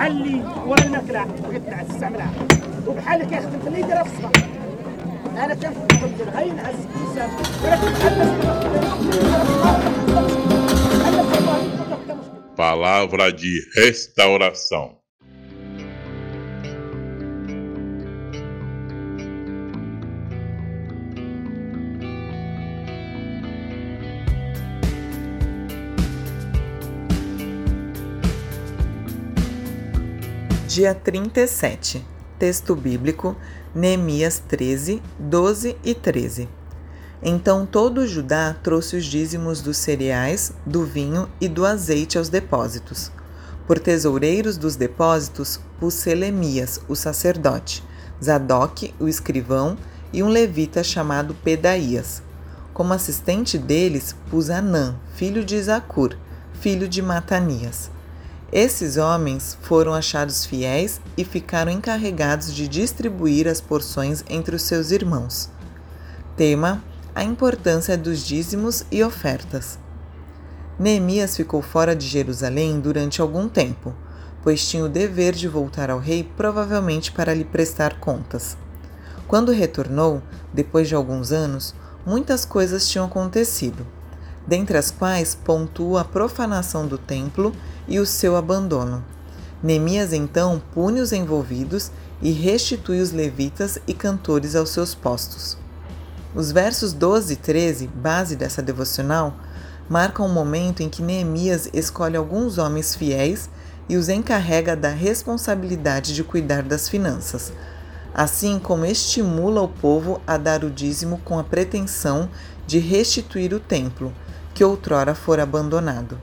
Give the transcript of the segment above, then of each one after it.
بحال اللي ورا الماكله بغيت تستعملها وبحال اللي كيخدم في اللي يديرها في الصباح انا كنفهم غير ينعس الانسان ولكن بحال Palavra de restauração. Dia 37. Texto bíblico, Neemias 13, 12 e 13. Então todo Judá trouxe os dízimos dos cereais, do vinho e do azeite aos depósitos. Por tesoureiros dos depósitos pus Selemias, o sacerdote, Zadok, o escrivão, e um levita chamado Pedaías. Como assistente deles pus Anã, filho de Zacur, filho de Matanias. Esses homens foram achados fiéis e ficaram encarregados de distribuir as porções entre os seus irmãos. Tema: a importância dos dízimos e ofertas. Neemias ficou fora de Jerusalém durante algum tempo, pois tinha o dever de voltar ao rei, provavelmente para lhe prestar contas. Quando retornou, depois de alguns anos, muitas coisas tinham acontecido, dentre as quais pontua a profanação do templo e o seu abandono. Neemias então pune os envolvidos e restitui os levitas e cantores aos seus postos. Os versos 12 e 13, base dessa devocional, marcam o momento em que Neemias escolhe alguns homens fiéis e os encarrega da responsabilidade de cuidar das finanças, assim como estimula o povo a dar o dízimo com a pretensão de restituir o templo, que outrora fora abandonado.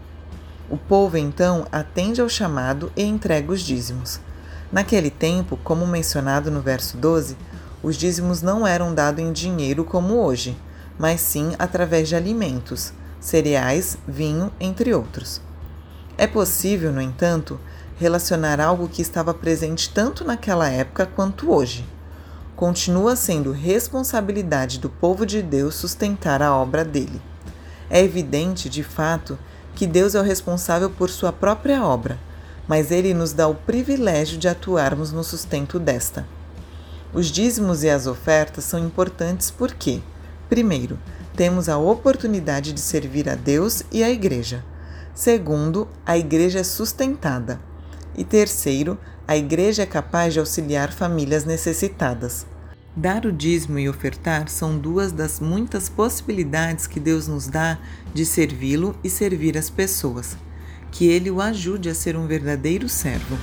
O povo então atende ao chamado e entrega os dízimos. Naquele tempo, como mencionado no verso 12, os dízimos não eram dados em dinheiro como hoje, mas sim através de alimentos, cereais, vinho, entre outros. É possível, no entanto, relacionar algo que estava presente tanto naquela época quanto hoje. Continua sendo responsabilidade do povo de Deus sustentar a obra dele. É evidente, de fato, que Deus é o responsável por sua própria obra, mas ele nos dá o privilégio de atuarmos no sustento desta. Os dízimos e as ofertas são importantes porque, primeiro, temos a oportunidade de servir a Deus e a Igreja. Segundo, a Igreja é sustentada. E terceiro, a Igreja é capaz de auxiliar famílias necessitadas. Dar o dízimo e ofertar são duas das muitas possibilidades que Deus nos dá de servi-lo e servir as pessoas. Que Ele o ajude a ser um verdadeiro servo.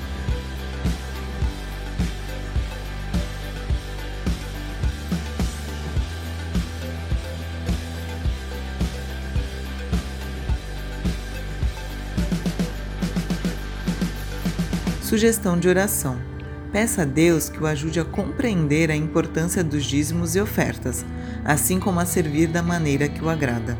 Sugestão de oração. Peça a Deus que o ajude a compreender a importância dos dízimos e ofertas, assim como a servir da maneira que o agrada.